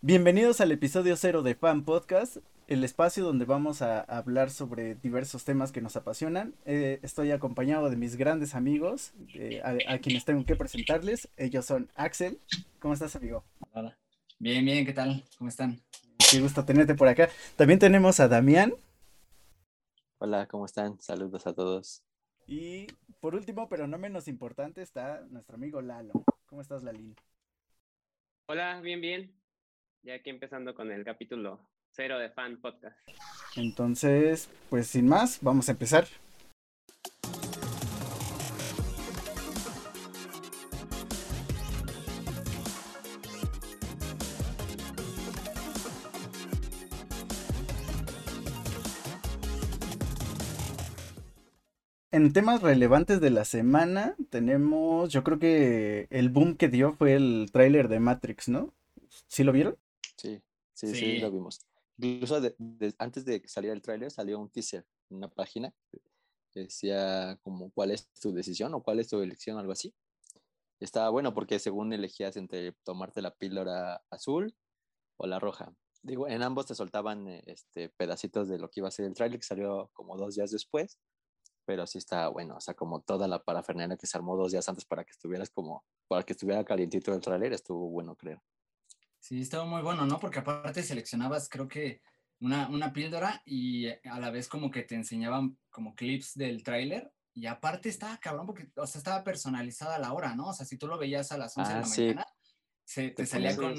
Bienvenidos al episodio cero de Fan Podcast, el espacio donde vamos a hablar sobre diversos temas que nos apasionan. Eh, estoy acompañado de mis grandes amigos, eh, a, quienes tengo que presentarles. Ellos son Axel. ¿Cómo estás, amigo? Hola. Bien, bien, ¿qué tal? ¿Cómo están? Qué gusto tenerte por acá. También tenemos a Damián. Hola, ¿cómo están? Saludos a todos. Y por último, pero no menos importante, está nuestro amigo Lalo. ¿Cómo estás, Lalín? Hola, bien, bien ya aquí empezando con el capítulo cero de Fan Podcast. Entonces, pues sin más, vamos a empezar. En temas relevantes de la semana tenemos, yo creo que el boom que dio fue el tráiler de Matrix, ¿no? ¿Sí lo vieron? Sí, sí, sí, lo vimos. Incluso antes de que saliera el tráiler salió un teaser en una página que decía como cuál es tu decisión o cuál es tu elección, algo así. Estaba bueno porque según elegías entre tomarte la píldora azul o la roja. Digo, en ambos te soltaban eh, este, pedacitos de lo que iba a ser el tráiler que salió como dos días después, pero sí está bueno, o sea, como toda la parafernalia que se armó dos días antes para que estuvieras como, para que estuviera calientito el tráiler, estuvo bueno, creo. Sí, estaba muy bueno, ¿no? Porque aparte seleccionabas, creo que una, una píldora y eh, a la vez como que te enseñaban como clips del tráiler y aparte estaba cabrón porque, o sea, estaba personalizada la hora, ¿no? O sea, si tú lo veías a las 11 de la ah, mañana, se, te salía con,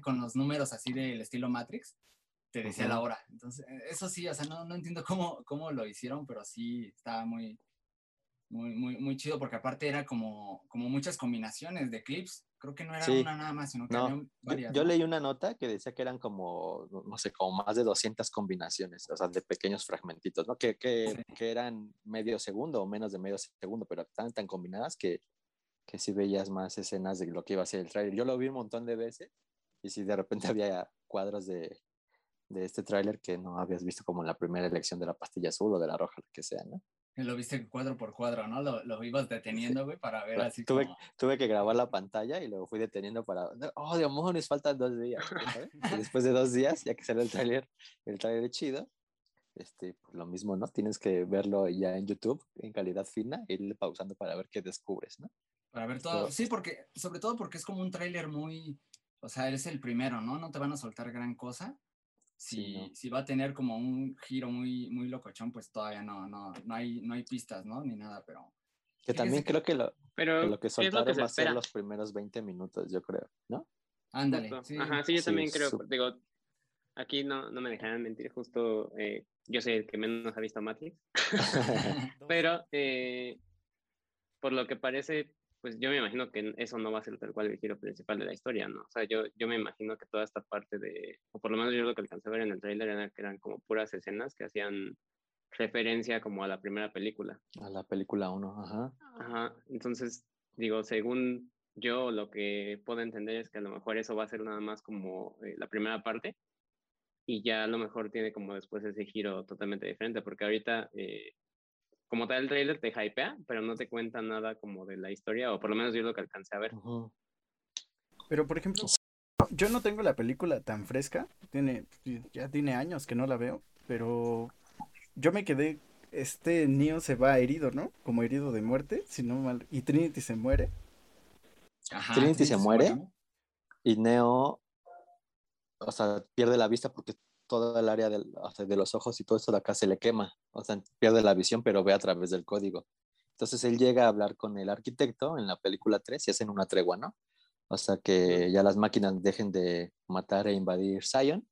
con los números así del estilo Matrix, te decía la hora. Entonces, e, eso sí, o sea, no, no entiendo cómo, cómo lo hicieron, pero sí estaba muy, muy, muy, muy chido porque aparte era como, como muchas combinaciones de clips Creo que no era una nada más, sino que había varias. Yo, leí una nota que decía que eran como, no sé, como más de 200 combinaciones, o sea, de pequeños fragmentitos, ¿no? Que, que, que eran medio segundo o menos de medio segundo, pero estaban tan combinadas que, que sí veías más escenas de lo que iba a ser el trailer. Yo lo vi un montón de veces y si de repente había cuadros de, de este tráiler que no habías visto como en la primera elección de la pastilla azul o de la roja, lo que sea, ¿no? Lo viste cuadro por cuadro, ¿no? Lo, lo ibas deteniendo, güey, para ver así tuve, Tuve que grabar la pantalla y luego fui deteniendo para... Oh, demonios, faltan dos días. y después de dos días, ya que sale el tráiler, el tráiler chido, este, pues lo mismo, ¿no? Tienes que verlo ya en YouTube, en calidad fina, e ir pausando para ver qué descubres, ¿no? Para ver todo. Sí, porque, sobre todo porque es como un tráiler muy... O sea, eres el primero, ¿no? No te van a soltar gran cosa si, si va a tener como un giro muy, muy locochón, pues todavía no, no, no, hay, no hay pistas, ¿no? Ni nada, pero... Que también creo que lo, pero lo que soltaron va a ser los primeros 20 minutos, yo creo, ¿no? Ándale. Sí. Ajá, sí, yo también creo, digo, aquí no, no me dejarán mentir, justo eh, yo soy el que menos ha visto Matrix, pero eh, por lo que parece, pues yo me imagino que eso no va a ser tal cual el giro principal de la historia, ¿no? O sea, yo, yo me imagino que toda esta parte de, o por lo menos yo lo que alcancé a ver en el tráiler era que eran como puras escenas que hacían referencia como a la primera película. A la película 1, ajá. Ajá, entonces, digo, según yo lo que puedo entender es que a lo mejor eso va a ser nada más como eh, la primera parte y ya a lo mejor tiene como después ese giro totalmente diferente, porque ahorita... Eh, como tal el trailer te hypea, pero no te cuenta nada como de la historia, o por lo menos yo lo que alcancé a ver. Pero por ejemplo, yo no tengo la película tan fresca, tiene, ya tiene años que no la veo, pero yo me quedé, este Neo se va herido, ¿no? Como herido de muerte, si no mal, y Trinity se muere. Trinity, se, muere, y Neo, o sea, pierde la vista porque toda el área de los ojos y todo eso de acá se le quema, o sea, pierde la visión, pero ve a través del código. Entonces él llega a hablar con el arquitecto en la película 3 y hacen una tregua, ¿no? O sea, que ya las máquinas dejen de matar e invadir Zion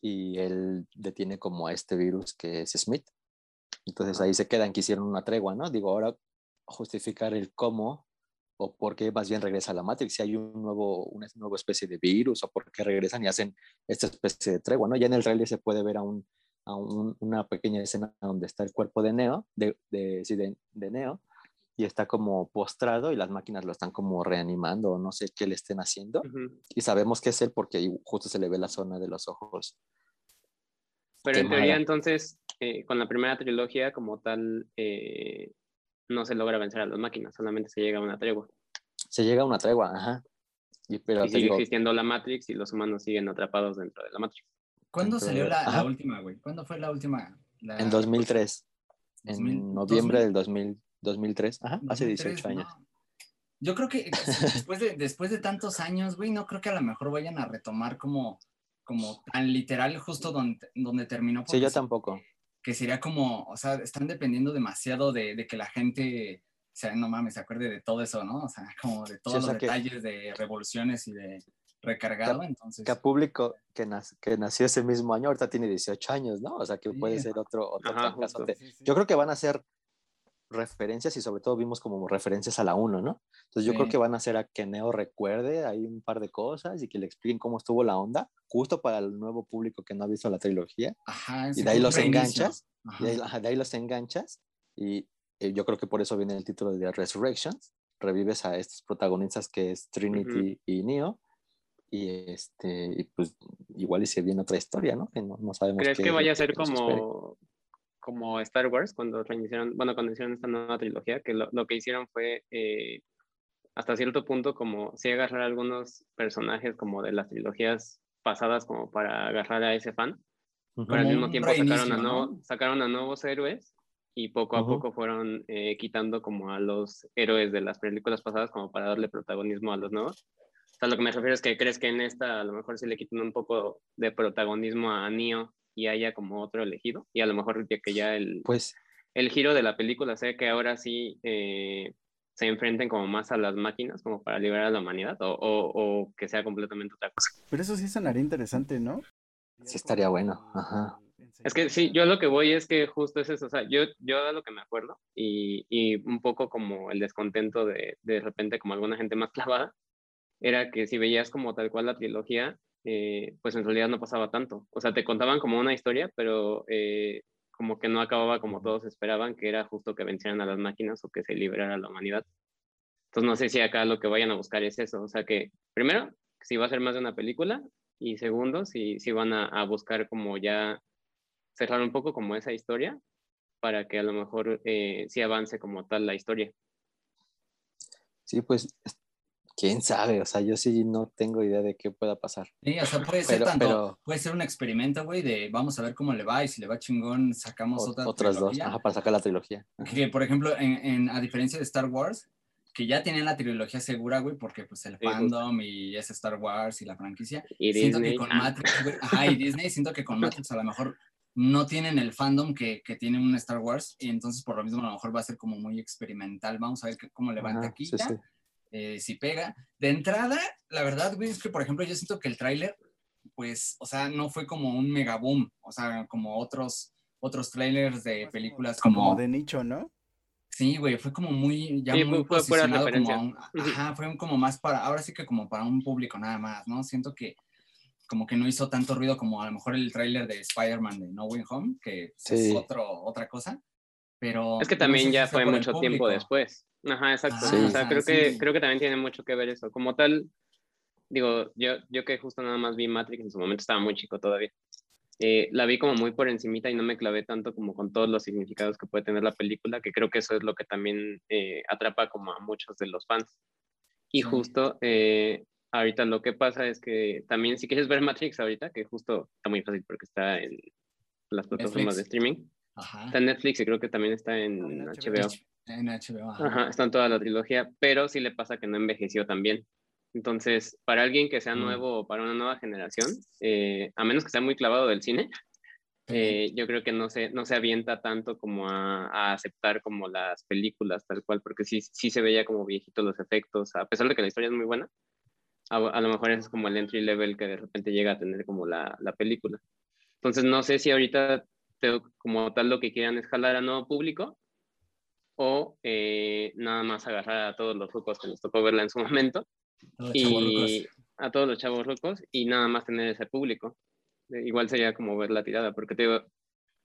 y él detiene como a este virus que es Smith. Entonces ahí se quedan que hicieron una tregua, ¿no? Digo, ahora justificar el cómo o por qué más bien regresa a la Matrix, si hay un nuevo, una nueva especie de virus, o por qué regresan y hacen esta especie de tregua, ¿no? Ya en el trailer se puede ver a, un, a un, una pequeña escena donde está el cuerpo de Neo, de, de, sí, de, de, Neo, y está como postrado y las máquinas lo están como reanimando, o no sé qué le estén haciendo, y sabemos que es él porque justo se le ve la zona de los ojos. Pero en teoría entonces, eh, con la primera trilogía como tal, eh, no se logra vencer a las máquinas, solamente se llega a una tregua. Se llega a una tregua, ajá. Y, pero sigue existiendo la Matrix y los humanos siguen atrapados dentro de la Matrix. ¿Cuándo salió la, última, güey? ¿Cuándo fue la última? En 2003. En noviembre del 2000, 2003. Ajá, hace 18 años. Yo creo que después de, después de tantos años, güey, no creo que a lo mejor vayan a retomar como, como tan literal justo donde, donde terminó. Sí, yo tampoco. Que sería como, o sea, están dependiendo demasiado de, de que la gente, o sea, no mames, se acuerde de todo eso, ¿no? O sea, como de todos los detalles de revoluciones y de recargado, entonces. Que a público que, que, nació ese mismo año, ahorita tiene 18 años, ¿no? O sea, que puede ser otro, otro caso. Yo creo que van a ser referencias y sobre todo vimos como referencias a la 1, ¿no? Entonces yo creo que van a hacer a que Neo recuerde ahí un par de cosas y que le expliquen cómo estuvo la onda, justo para el nuevo público que no ha visto la trilogía. Ajá, y de ahí los enganchas, de ahí, de ahí, los enganchas y eh, yo creo que por eso viene el título de Resurrections, revives a estos protagonistas que es Trinity y Neo y este y pues igual y se viene otra historia, ¿no? Que no, no sabemos. ¿Crees que vaya a ser como como Star Wars cuando reiniciaron, bueno, cuando hicieron esta nueva trilogía, que lo, lo que hicieron fue eh, hasta cierto punto como sí agarrar algunos personajes como de las trilogías pasadas como para agarrar a ese fan, pero al mismo tiempo sacaron, a ¿no? sacaron a nuevos héroes y poco a poco fueron eh, quitando como a los héroes de las películas pasadas como para darle protagonismo a los nuevos. O sea, lo que me refiero es que crees que en esta a lo mejor sí le quitan un poco de protagonismo a Neo y haya como otro elegido. Y a lo mejor que ya el, pues, el giro de la película sea que ahora sí eh, se enfrenten como más a las máquinas como para liberar a la humanidad o, o, que sea completamente otra cosa. Pero eso sí sonaría interesante, ¿no? Sí estaría bueno, ajá. Es que sí, yo lo que voy es que justo es eso, o sea, yo, yo a lo que me acuerdo y, y un poco como el descontento de de repente como alguna gente más clavada, era que si veías como tal cual la trilogía, eh, pues en realidad no pasaba tanto. O sea, te contaban como una historia, pero eh, como que no acababa como todos esperaban, que era justo que vencieran a las máquinas o que se liberara la humanidad. Entonces no sé si acá lo que vayan a buscar es eso. O sea que, primero, si va a ser más de una película, y segundo, si, si van a, buscar como ya cerrar un poco como esa historia para que a lo mejor eh, sí avance como tal la historia. Sí, pues quién sabe, o sea, yo sí no tengo idea de qué pueda pasar. Sí, o sea, puede ser tanto, puede ser un experimento, güey, de vamos a ver cómo le va y si le va chingón, sacamos otra otras dos, ajá, para sacar la trilogía. Que, por ejemplo, en, a diferencia de Star Wars, que ya tenían la trilogía segura, güey, porque pues el fandom y es Star Wars y la franquicia. Y siento que con Matrix, güey, ajá, y Disney, siento que con Matrix a lo mejor no tienen el fandom que, que tiene un Star Wars y entonces por lo mismo a lo mejor va a ser como muy experimental. Vamos a ver cómo levanta aquí. Sí, sí. Eh, si pega. De entrada, la verdad, güey, es que, por ejemplo, yo siento que el tráiler, pues, o sea, no fue como un mega boom, o sea, como otros, otros trailers de películas como... de nicho, ¿no? Sí, güey, fue como muy, ya muy fue, posicionado como ajá, fue como más para, ahora sí que como para un público nada más, ¿no? Siento que como que no hizo tanto ruido como a lo mejor el tráiler de Spider-Man de No Way Home, que es otro, otra cosa, pero... Es que también ya fue mucho tiempo después. Ajá, exacto. o sea, creo, que, creo que también tiene mucho que ver eso. Como tal, digo, yo, yo que justo nada más vi Matrix, en su momento estaba muy chico todavía. Eh, la vi como muy por encimita y no me clavé tanto como con todos los significados que puede tener la película, que creo que eso es lo que también eh, atrapa como a muchos de los fans. Y justo eh, ahorita lo que pasa es que también si quieres ver Matrix ahorita, que justo está muy fácil porque está en las plataformas de streaming, está en Netflix y creo que también está en HBO. En HBO. Ajá. está en toda la trilogía, pero sí le pasa que no envejeció tan bien. Entonces, para alguien que sea mm. nuevo o para una nueva generación, eh, a menos que sea muy clavado del cine, eh, yo creo que no se, no se avienta tanto como a, aceptar como las películas tal cual, porque sí, sí se veía como viejitos los efectos, a pesar de que la historia es muy buena, a, lo mejor es como el entry level que de repente llega a tener como la, la película. Entonces, no sé si ahorita como tal lo que quieran es jalar a nuevo público o eh, nada más agarrar a todos los rucos que nos tocó verla en su momento y a todos los chavos rucos y nada más tener ese público. Eh, igual sería como ver la tirada, porque te digo,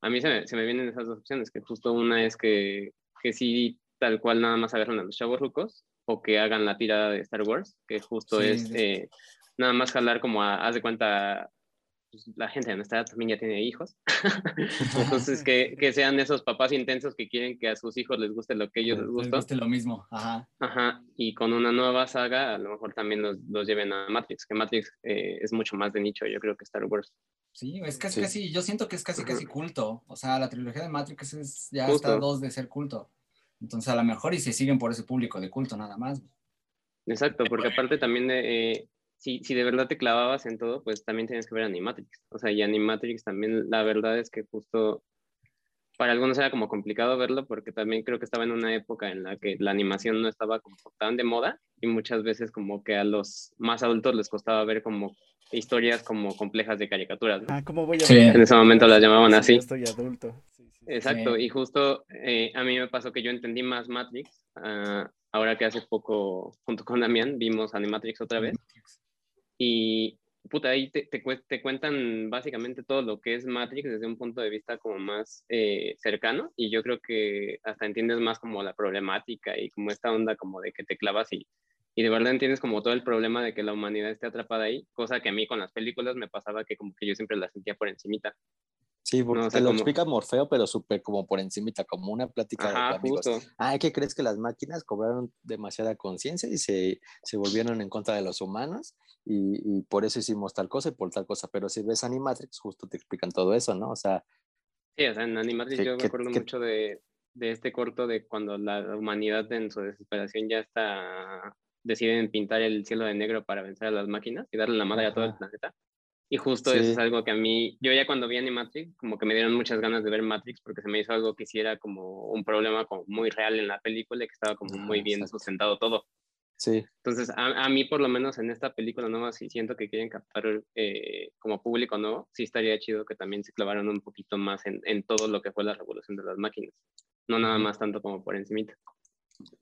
a mí se me, se me vienen esas dos opciones, que justo una es que, que sí, tal cual nada más agarran a los chavos rucos o que hagan la tirada de Star Wars, que justo es eh, nada más jalar como a, haz de cuenta pues, la gente de nuestra edad también ya tiene hijos. Entonces, que, que, sean esos papás intensos que quieren que a sus hijos les guste lo que ellos les gusta. Les guste lo mismo, ajá. Ajá, y con una nueva saga a lo mejor también los, los lleven a Matrix, que Matrix eh, es mucho más de nicho, yo creo que Star Wars. Sí, es casi, casi, yo siento que es casi, casi culto. O sea, la trilogía de Matrix es, ya está dos de ser culto. Entonces, a lo mejor y se siguen por ese público de culto nada más. Exacto, porque aparte también de, eh, si, si de verdad te clavabas en todo, pues también tienes que ver Animatrix. O sea, y Animatrix también, la verdad es que justo para algunos era como complicado verlo porque también creo que estaba en una época en la que la animación no estaba como tan de moda y muchas veces como que a los más adultos les costaba ver como historias como complejas de caricaturas. Ah, ¿cómo voy a sí. En ese momento las llamaban así. estoy adulto. Exacto, y justo eh, a mí me pasó que yo entendí más Matrix, uh, ahora que hace poco, junto con Damián, vimos Animatrix otra vez. Y puta, ahí te, te, cuentan básicamente todo lo que es Matrix desde un punto de vista como más eh, cercano y yo creo que hasta entiendes más como la problemática y como esta onda como de que te clavas y, y de verdad entiendes como todo el problema de que la humanidad esté atrapada ahí, cosa que a mí con las películas me pasaba que como que yo siempre la sentía por encimita. Sí, porque te lo explica Morfeo, pero súper como por encimita, como una plática de amigos. Ah, ¿qué crees que las máquinas cobraron demasiada conciencia y se, se, volvieron en contra de los humanos? Y, y, por eso hicimos tal cosa y por tal cosa. Pero si ves Animatrix, justo te explican todo eso, ¿no? O sea... Sí, o sea, en Animatrix yo me acuerdo mucho de, de este corto de cuando la humanidad en su desesperación ya está deciden pintar el cielo de negro para vencer a las máquinas y darle la madre a todo el planeta. Y justo eso es algo que a mí, yo ya cuando vi Animatrix, como que me dieron muchas ganas de ver Matrix porque se me hizo algo que hiciera como un problema como muy real en la película y que estaba como muy bien sustentado todo. Sí. Entonces, a, a, mí por lo menos en esta película nueva, si siento que quieren captar eh, como público nuevo, sí estaría chido que también se clavaran un poquito más en, en todo lo que fue la revolución de las máquinas. No nada más tanto como por encimita.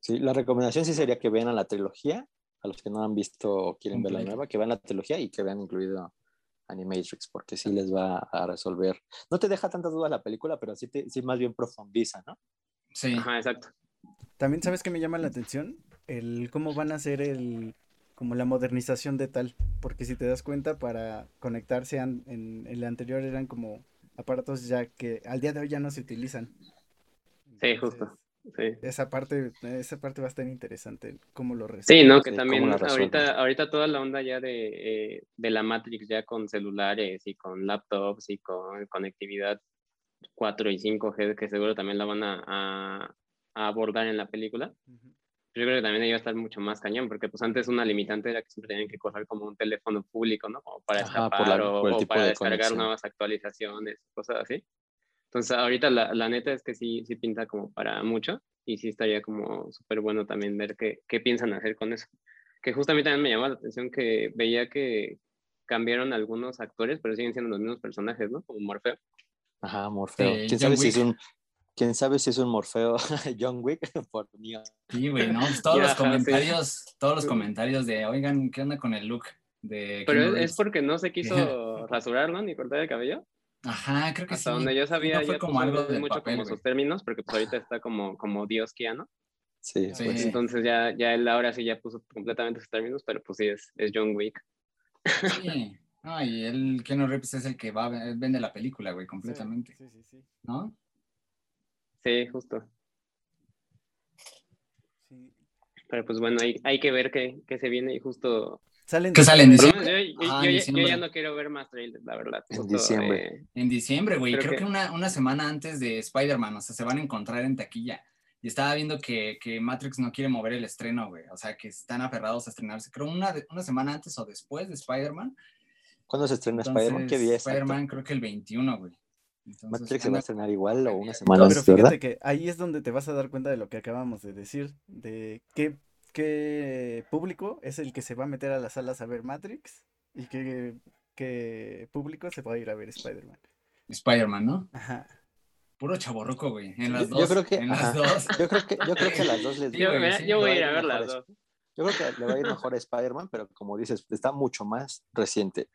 Sí, la recomendación sí sería que vean a la trilogía, a los que no han visto o quieren ver la nueva, que vean la trilogía y que vean incluido Animatrix, porque sí les va a resolver. No te deja tantas dudas la película, pero sí, te, sí más bien profundiza, ¿no? Sí. Ajá, exacto. También sabes que me llama la atención el cómo van a hacer el como la modernización de tal, porque si te das cuenta para conectarse en, en el anterior eran como aparatos ya que al día de hoy ya no se utilizan. Sí, justo. Sí. Esa parte, esa parte va a estar interesante, cómo lo resuelve. Sí, no, que también ahorita, ahorita toda la onda ya de, eh, de, la Matrix ya con celulares y con laptops y con conectividad 4 y 5G, que seguro también la van a, a, a abordar en la película. Yo creo que también ahí va a estar mucho más cañón, porque pues antes una limitante era que siempre tenían que correr como un teléfono público, ¿no? Como para escapar la, o, o para de descargar nuevas actualizaciones, cosas así. Entonces, ahorita la, la, neta es que sí, sí pinta como para mucho y sí estaría como súper bueno también ver qué, qué piensan hacer con eso. Que justamente también me llamó la atención que veía que cambiaron algunos actores, pero siguen siendo los mismos personajes, ¿no? Como Morfeo. Ajá, Morfeo. ¿Quién, sabe si es un, ¿Quién sabe si es un Morfeo John Wick por mí? Sí, güey, ¿no? Pues todos los comentarios, todos los comentarios de, oigan, ¿qué onda con el look? De pero es, porque no se quiso rasurar, ¿no? Ni cortar el cabello. Ajá, creo que Hasta donde yo sabía, ya como algo mucho como sus términos, porque pues ahorita está como, como Dios Kiano. Sí, sí. Pues, entonces ya, ya él ahora sí ya puso completamente sus términos, pero pues sí, es, es John Wick. Sí, no, y él, Keanu Reeves es el que va, vende la película, güey, completamente. Sí, sí, sí. ¿No? Sí, justo. Sí. Pero pues bueno, hay, hay que ver qué, qué se viene y justo Salen ¿Qué salen? ¿Diciembre? Yo, ah, yo, yo, ya no quiero ver más trailers, la verdad. En diciembre. Eh... En diciembre, güey. Creo, Creo, que, una, una, semana antes de Spider-Man, o sea, se van a encontrar en taquilla. Y estaba viendo que, que, Matrix no quiere mover el estreno, güey. O sea, que están aferrados a estrenarse. Creo una, una semana antes o después de Spider-Man. ¿Cuándo se estrena Spider-Man? ¿Qué día es? Spider-Man creo que el 21, güey. Entonces, Matrix se va a estrenar igual o una semana no, pero fíjate ¿verdad? que ahí es donde te vas a dar cuenta de lo que acabamos de decir, de qué qué público es el que se va a meter a las salas a ver Matrix y qué, qué público se va a ir a ver Spider-Man. Spider-Man, ¿no? Ajá. Puro chaborroco, güey. En las yo, dos. Yo creo que, en las dos. Yo creo que, yo creo que a las dos les yo, sí, yo voy a ir a ver las dos. Yo creo que le va a ir mejor a Spider-Man, pero como dices, está mucho más reciente.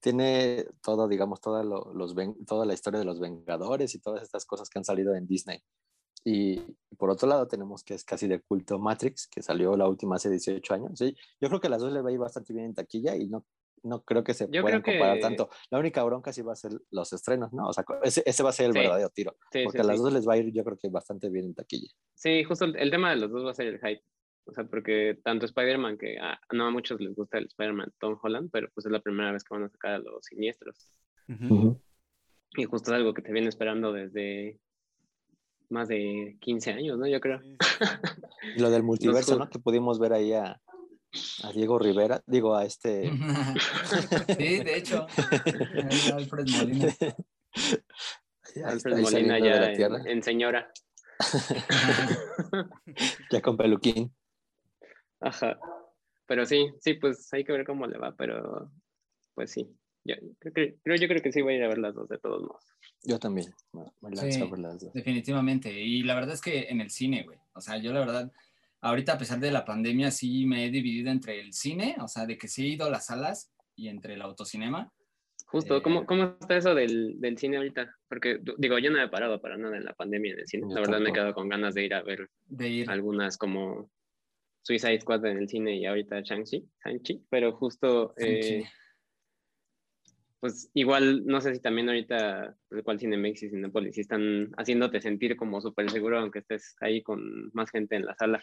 Tiene todo, digamos, toda, lo, los, toda la historia de los Vengadores y todas estas cosas que han salido en Disney. Y por otro lado tenemos que es casi de culto Matrix, que salió la última hace 18 años. ¿sí? Yo creo que las dos le va a ir bastante bien en taquilla y no, no creo que se puedan comparar tanto. La única bronca sí va a ser los estrenos, ¿no? O sea, ese, ese va a ser el verdadero tiro. porque a las dos les va a ir, yo creo que bastante bien en taquilla. Sí, justo el, tema de los dos va a ser el hype. O sea, porque tanto Spider-Man, que no a muchos les gusta el Spider-Man Tom Holland, pero pues es la primera vez que van a sacar a los siniestros. Y justo es algo que te viene esperando desde más de 15 años, ¿no? Yo creo. Y lo del multiverso, ¿no? Que pudimos ver ahí a, a Diego Rivera, digo a este. sí, de hecho. Alfred Molina. Alfred Molina ya en, en, señora. ya con peluquín. Ajá. Pero sí, sí, pues hay que ver cómo le va, pero pues sí. Yo creo, yo creo que sí voy a ir a ver las dos de todos modos. Yo también. Definitivamente. Y la verdad es que en el cine, güey. O sea, yo la verdad ahorita a pesar de la pandemia sí me he dividido entre el cine, o sea, de que sí he ido a las salas y entre el autocinema. Justo, ¿cómo, eh, ¿cómo, está eso del, del, cine ahorita? Porque digo, yo no he parado para nada en la pandemia en el cine. la verdad me he quedado con ganas de ir a ver algunas como Suicide Squad en el cine y ahorita Shang-Chi, pero justo... Eh, pues igual, no sé si también ahorita, el cual Cinemex y Cinepolis, están haciéndote sentir como súper seguro aunque estés ahí con más gente en la sala.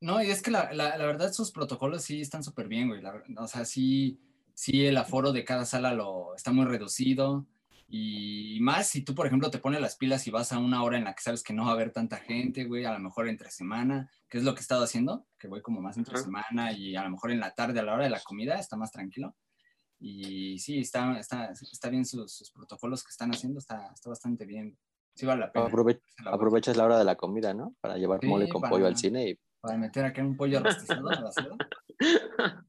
No, y es que la, la, la verdad sus protocolos sí están súper bien, güey. o sea, sí, sí el aforo de cada sala lo, está muy reducido. Y más si tú, por ejemplo, te pones las pilas y vas a una hora en la que sabes que no va a haber tanta gente, güey, a lo mejor entre semana, que es lo que he estado haciendo, que voy como más entre semana y a lo mejor en la tarde a la hora de la comida está más tranquilo. Y sí, está, está, está bien sus, sus protocolos que están haciendo, está, está bastante bien. Sí vale la pena. aprovechas la hora de la comida, ¿no? Para llevar mole con pollo al cine y para meter acá un pollo rostizado a la ciudad.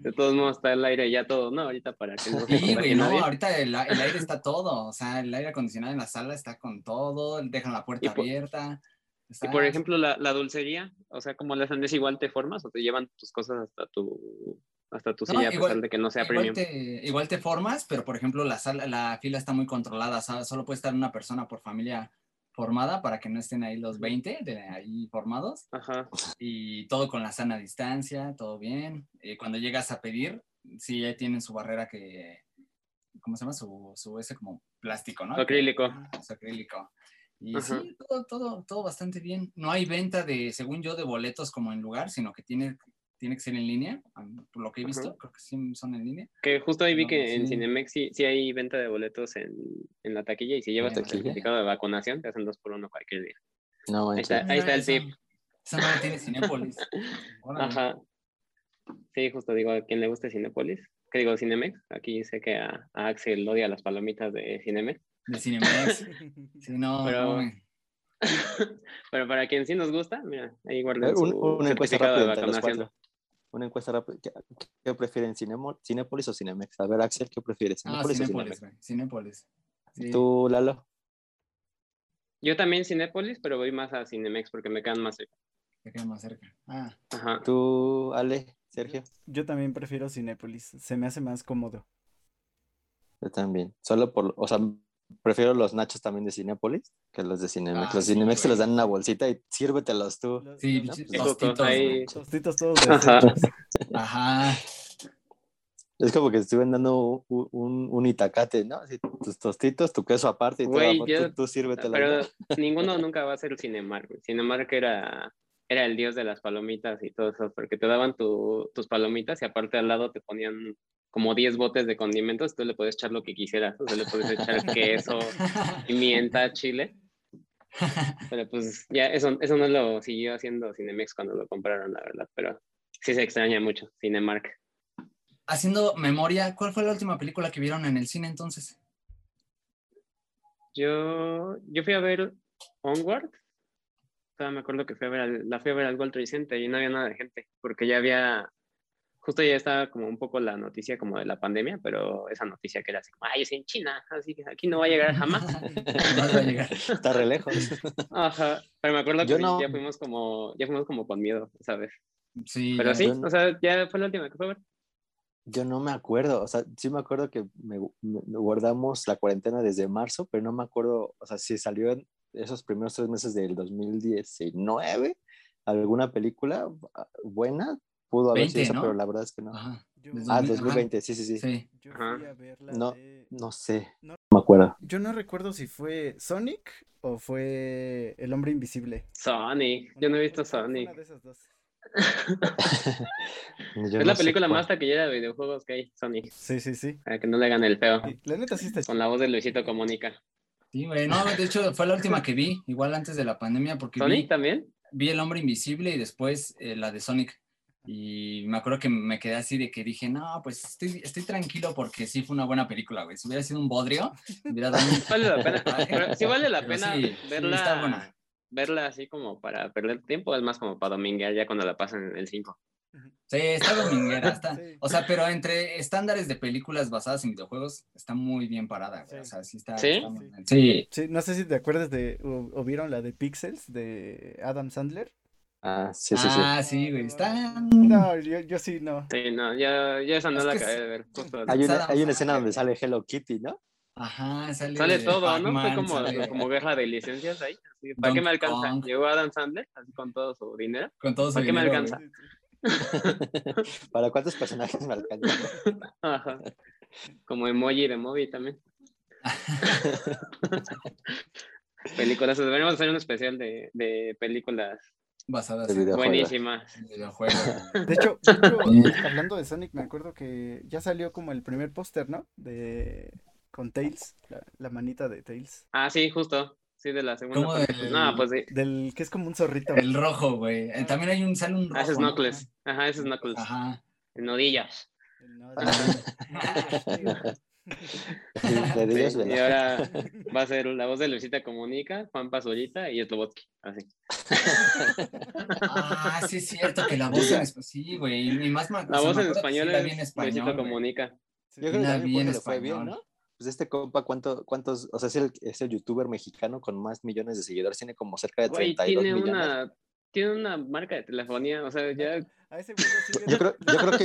De todos modos está el aire ya todo, ¿no? Ahorita para que no Sí, güey, no, ahorita el, el, aire está todo, o sea, el aire acondicionado en la sala está con todo, dejan la puerta abierta. Y por ejemplo, la, la, dulcería, o sea, como las andes igual te formas o te llevan tus cosas hasta tu hasta tu silla, a pesar de que no sea igual premium. Te, igual te formas, pero por ejemplo, la, sala, la fila está muy controlada, solo puede estar una persona por familia formada para que no estén ahí los 20 de ahí formados. Ajá. Y todo con la sana distancia, todo bien. Eh, cuando llegas a pedir, sí, ya tienen su barrera que, ¿cómo se llama? Su, su ese como plástico, ¿no? acrílico. Su acrílico. Y sí, todo, todo, todo bastante bien. No hay venta de, según yo, de boletos como en lugar, sino que tiene tiene que ser en línea, por lo que he visto, creo que sí son en línea. Que justo ahí vi que en Cinemex sí, sí, hay venta de boletos en, en la taquilla y si llevas el certificado de vacunación te hacen dos por uno cualquier día. No, ahí está, ahí está el tip. Esa no tiene Cinépolis. Ajá. Sí, justo digo, a quien le guste Cinépolis, ¿qué digo Cinemex, aquí sé que a, Axel odia las palomitas de Cinemex. De Cinemex. sí, no, pero, pero para quien sí nos gusta, mira, ahí guarden un, certificado de vacunación. Una encuesta rápida. ¿Qué, prefieren, Cinépolis o Cinemex? A ver, Axel, ¿qué prefieres? Ah, Cinépolis ah, Cinépolis, ¿Tú, Lalo? Yo también Cinépolis, pero voy más a Cinemex porque me quedan más cerca. Me quedan más cerca. Ah. Ajá. ¿Tú, Ale, Sergio? Yo también prefiero Cinépolis. Se me hace más cómodo. Yo también. Solo por, o sea, prefiero los nachos también de Cinépolis que los de Cinemex. Ah, los Cinemex se los dan en una bolsita y sírvetelos tú. Sí, pues, tostitos, todos. Ajá. Es como que estuvieran dando un, un, itacate, ¿no? Así, tus tostitos, tu queso aparte y todo, tú, sírvetelo. Pero ninguno nunca va a ser Cinemark. Cinemark era, era el dios de las palomitas y todo eso, porque te daban tus palomitas y aparte al lado te ponían como 10 botes de condimentos, tú le puedes echar lo que quisieras, o sea, le puedes echar queso, pimienta, chile. Pero pues ya eso, eso no lo siguió haciendo Cinemex cuando lo compraron, la verdad, pero sí se extraña mucho Cinemark. Haciendo memoria, ¿cuál fue la última película que vieron en el cine entonces? Yo, yo fui a ver Onward. Me acuerdo que fui a ver, la fui a ver al World Trade Center y no había nada de gente, porque ya había justo ya estaba como un poco la noticia como de la pandemia, pero esa noticia que era así como, ay, es en China, así que aquí no va a llegar jamás. no va a llegar. Está re lejos. Ajá, pero me acuerdo que ya fuimos como, ya fuimos como con miedo, ¿sabes? Sí. Pero sí, o sea, ya fue la última que fue a ver. Yo no me acuerdo, o sea, sí me acuerdo que me, guardamos la cuarentena desde marzo, pero no me acuerdo, o sea, si salió en esos primeros tres meses del 2019 alguna película ah, buena, pudo haber sido pero la verdad es que no. ah, 2020, sí, sí, sí. Yo fui a verla no, no sé, no, me acuerdo. Yo no recuerdo si fue Sonic o fue El Hombre Invisible. Sonic, yo no he visto Sonic. Una de esas dos. es la película más taquillera de videojuegos que hay, Sonic. Sí, sí, sí. Para que no le hagan el feo. La neta sí está Con la voz de Luisito Comunica. Sí, güey, no, de hecho fue la última que vi, igual antes de la pandemia, porque ¿Sonic también? Vi El Hombre Invisible y después eh, la de Sonic. Y me acuerdo que me quedé así de que dije, no, pues estoy, estoy tranquilo porque sí fue una buena película, güey. Si hubiera sido un bodrio, hubiera dado Vale la pena, pero sí vale la pena verla, verla así como para perder tiempo, es más como para dominguear ya cuando la pasan el 5. Sí, está dominguera, está. O sea, pero entre estándares de películas basadas en videojuegos, está muy bien parada, O sea, sí está. ¿Sí? sí. sí. no sé si te acuerdas de, o, vieron la de Pixels de Adam Sandler. Ah, sí, sí, sí. Ah, sí, güey, está. No, yo, yo sí no. Sí, no, ya, ya esa no la acabé de ver. hay, una, hay una escena donde sale Hello Kitty, ¿no? Ajá, sale. Sale todo, ¿no? Fue como, como guerra de licencias ahí. ¿Para qué me alcanza? Llegó Adam Sandler, así con todo su dinero. Con todo su ¿Para qué me alcanza? ¿Para cuántos personajes me alcanza? Ajá. Como emoji de móvil también. películas, deberíamos hacer un especial de, de películas basadas en buenísimas. De hecho, de hecho hablando de Sonic, me acuerdo que ya salió como el primer póster, ¿no? De con Tails, la, la, manita de Tails. Ah, sí, justo. Sí, de la segunda. Parte. Del, no, pues sí. Del que es como un zorrito. El rojo, güey. Eh, también hay un, sale un rojo. Ah, ese es Knuckles. Ajá, ese es Knuckles. Ajá. El nodillas. El nodillas. sí, y ahora va a ser la voz de Luisita Comunica, Juan Pazurita y Slobotsky, así. Ah, sí es cierto que la voz en español, sí, güey, y más La voz en español es Luisita Comunica. Yo creo que también fue bien, ¿no? Pues este compa, ¿cuánto, ¿cuántos? O sea, es el, es el youtuber mexicano con más millones de seguidores, tiene como cerca de 32 tiene millones. Una, tiene una marca de telefonía, o sea, ya... A ese yo, creo, yo, creo, que,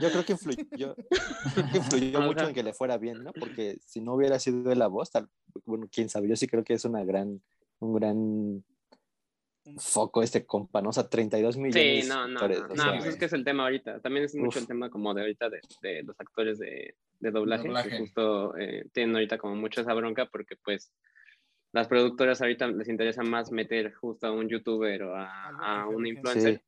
yo creo que influyó, yo, creo que influyó mucho en que le fuera bien, ¿no? Porque si no hubiera sido de la voz, tal, bueno, quién sabe, yo sí creo que es una gran, un gran foco este compa, ¿no? O sea, 32 millones. Sí, no, no, no, no, no pues es que es el tema ahorita. También es mucho el tema como de ahorita de, de los actores de, de doblaje, que justo eh, tienen ahorita como mucho esa bronca porque pues las productoras ahorita les interesa más meter justo a un youtuber o a, a un influencer.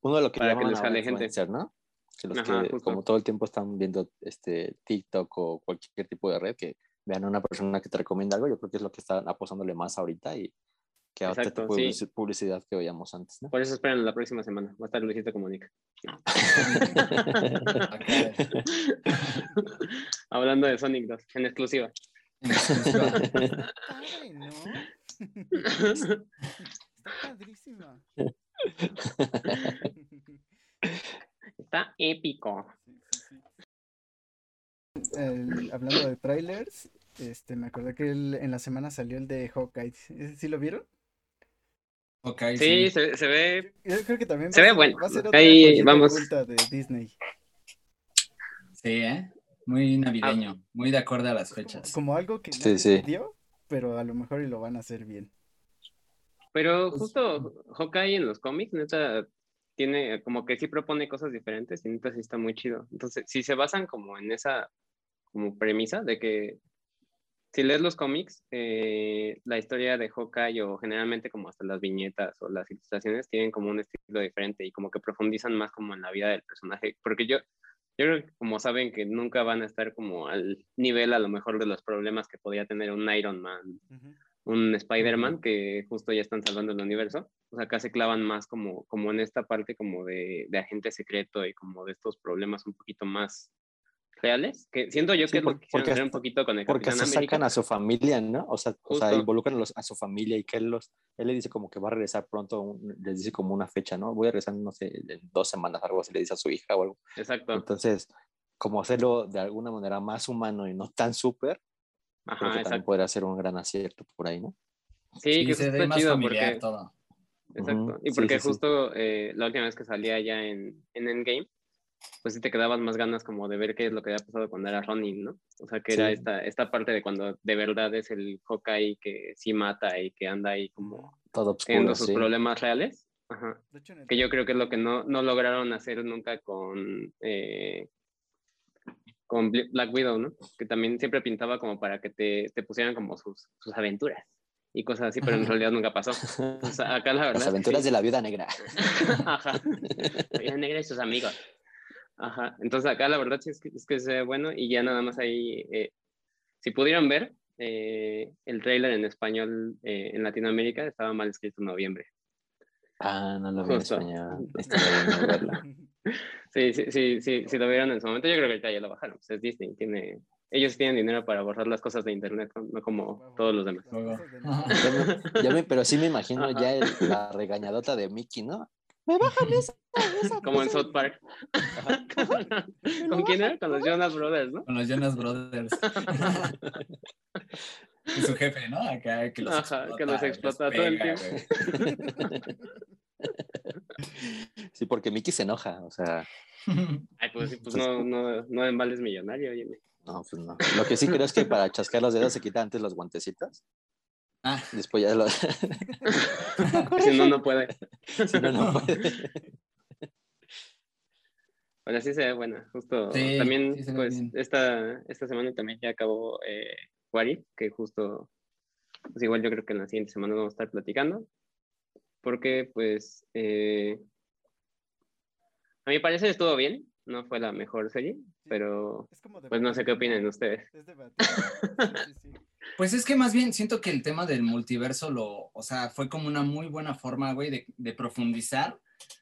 Uno de lo que para que les jale gente. ¿no? Que los que como todo el tiempo están viendo este TikTok o cualquier tipo de red, que vean a una persona que te recomienda algo, yo creo que es lo que están aposándole más ahorita y que ahora Exacto, publicidad que veíamos antes. ¿no? Por eso esperen la próxima semana. Va a estar Luisito Comunica. Hablando de Sonic 2, en exclusiva. Ay, ¿no? Está padrísima. Está épico. hablando de trailers, este, me acordé que en la semana salió el de Hawkeye. ¿Sí lo vieron? Sí, Se, ve. Yo creo que también se ve bueno. Va a ser otra Ahí vamos. de Disney. Sí, ¿eh? Muy navideño, muy de acuerdo a las fechas. Como algo que sí, sí. dio, pero a lo mejor y lo van a hacer bien. Pero pues justo Hawkeye en los cómics, neta, tiene como que sí propone cosas diferentes y neta sí está muy chido. Entonces, si se basan como en esa como premisa de que si lees los cómics, eh, la historia de Hawkeye o generalmente como hasta las viñetas o las ilustraciones tienen como un estilo diferente y como que profundizan más como en la vida del personaje, porque yo, yo creo que como saben que nunca van a estar como al nivel a lo mejor de los problemas que podía tener un Iron Man, un Spider-Man, que justo ya están salvando el universo, o sea, acá se clavan más como, como en esta parte como de, de agente secreto y como de estos problemas un poquito más reales, que siento yo que porque, porque un poquito con el Porque se sacan a su familia, ¿no? O sea, o sea involucran a, los, a, su familia y que él, los, él le dice como que va a regresar pronto, les dice como una fecha, ¿no? Voy a regresar, no sé, en dos semanas, algo así, le dice a su hija o algo. Exacto. Entonces, como hacerlo de alguna manera más humano y no tan súper, creo que también podría ser un gran acierto por ahí, ¿no? Sí, sí que se ve más chido familiar porque... todo. Exacto. y porque justo eh, la última vez que salía ya en, en Endgame, pues sí te quedaban más ganas como de ver qué es lo que había pasado cuando era Ronin, ¿no? O sea, que era esta, esta parte de cuando de verdad es el Hawkeye que sí mata y que anda ahí como todo teniendo sus problemas reales. Ajá. Que yo creo que es lo que no, no lograron hacer nunca con, eh, con Black Widow, ¿no? Que también siempre pintaba como para que te, te pusieran como sus, sus aventuras y cosas así, pero en realidad nunca pasó. O sea, acá la verdad. Las aventuras de la viuda negra. Ajá. La viuda negra y sus amigos. Ajá. Entonces acá la verdad sí es que es, que bueno y ya nada más ahí, eh, si pudieron ver, eh, el trailer en español eh, en Latinoamérica estaba mal escrito en noviembre. Ah, no lo vi en español. sí, sí, sí, sí, si lo vieron en su momento, yo creo que ahorita ya lo bajaron. Pues es Disney, tiene, ellos tienen dinero para borrar las cosas de internet, no como todos los demás. pero sí me imagino ya la regañadota de Mickey, ¿no? Me bajan esa. como en South Park. ¿Con quién era? Con los Jonas Brothers, ¿no? Con los Jonas Brothers. y su jefe, ¿no? Acá que los Ajá, explota, que los explota todo el tiempo. Sí, porque Mickey se enoja, o sea. Ay, pues, pues no, no, no en vales millonario, oye. No, pues no. Lo que sí creo es que para chascar los dedos se quita antes los guantecitos. Ah. Después ya lo. si no, no puede. Si no, no puede. Bueno, sí se ve buena. Justo también, pues, esta, esta semana también ya acabó eh, Wari, que justo, pues igual yo creo que en la siguiente semana vamos a estar platicando. Porque, pues, eh, a mi parecer estuvo bien. No fue la mejor serie, pero pues no sé qué opinan ustedes. Pues es que más bien siento que el tema del multiverso lo, o sea, fue como una muy buena forma, güey, de, de profundizar.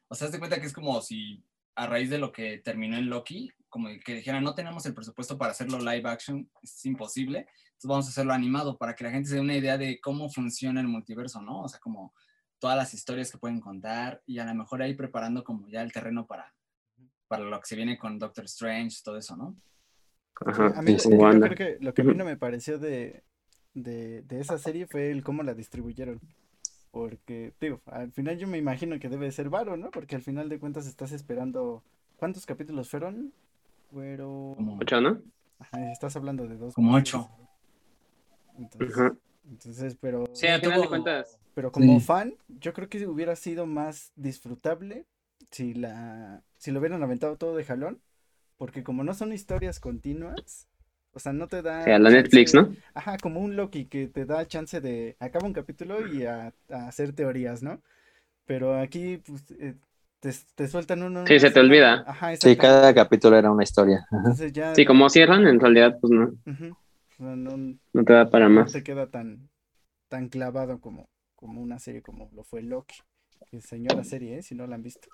O sea, te cuenta que es como si a raíz de lo que terminó en Loki, como que dijeran, no tenemos el presupuesto para hacerlo live action, es imposible, entonces vamos a hacerlo animado para que la gente se dé una idea de cómo funciona el multiverso, ¿no? O sea, como todas las historias que pueden contar y a lo mejor ahí preparando como ya el terreno para, para lo que se viene con Doctor Strange, todo eso, ¿no? a mí, yo creo que lo que a mí no me pareció de, de, esa serie fue el cómo la distribuyeron. Porque, digo, al final yo me imagino que debe ser varo, ¿no? Porque al final de cuentas estás esperando. ¿Cuántos capítulos fueron? Fueron. Ocho, ¿no? Ajá, estás hablando de dos. Como ocho. Entonces, pero. Sí, al final de cuentas. Pero como fan, yo creo que hubiera sido más disfrutable si la. Si lo hubieran aventado todo de jalón. Porque como no son historias continuas, o sea, no te da. O la Netflix, ¿no? Ajá, como un Loki que te da chance de. Acaba un capítulo y a, hacer teorías, ¿no? Pero aquí, pues. Eh, te, sueltan uno. Sí, se te olvida. Ajá, sí, cada capítulo era una historia. sí, como cierran, en realidad, pues no. no, te da para más. No te queda tan, tan clavado como, como una serie como lo fue Loki. Que señora serie, ¿eh? Si no la han visto.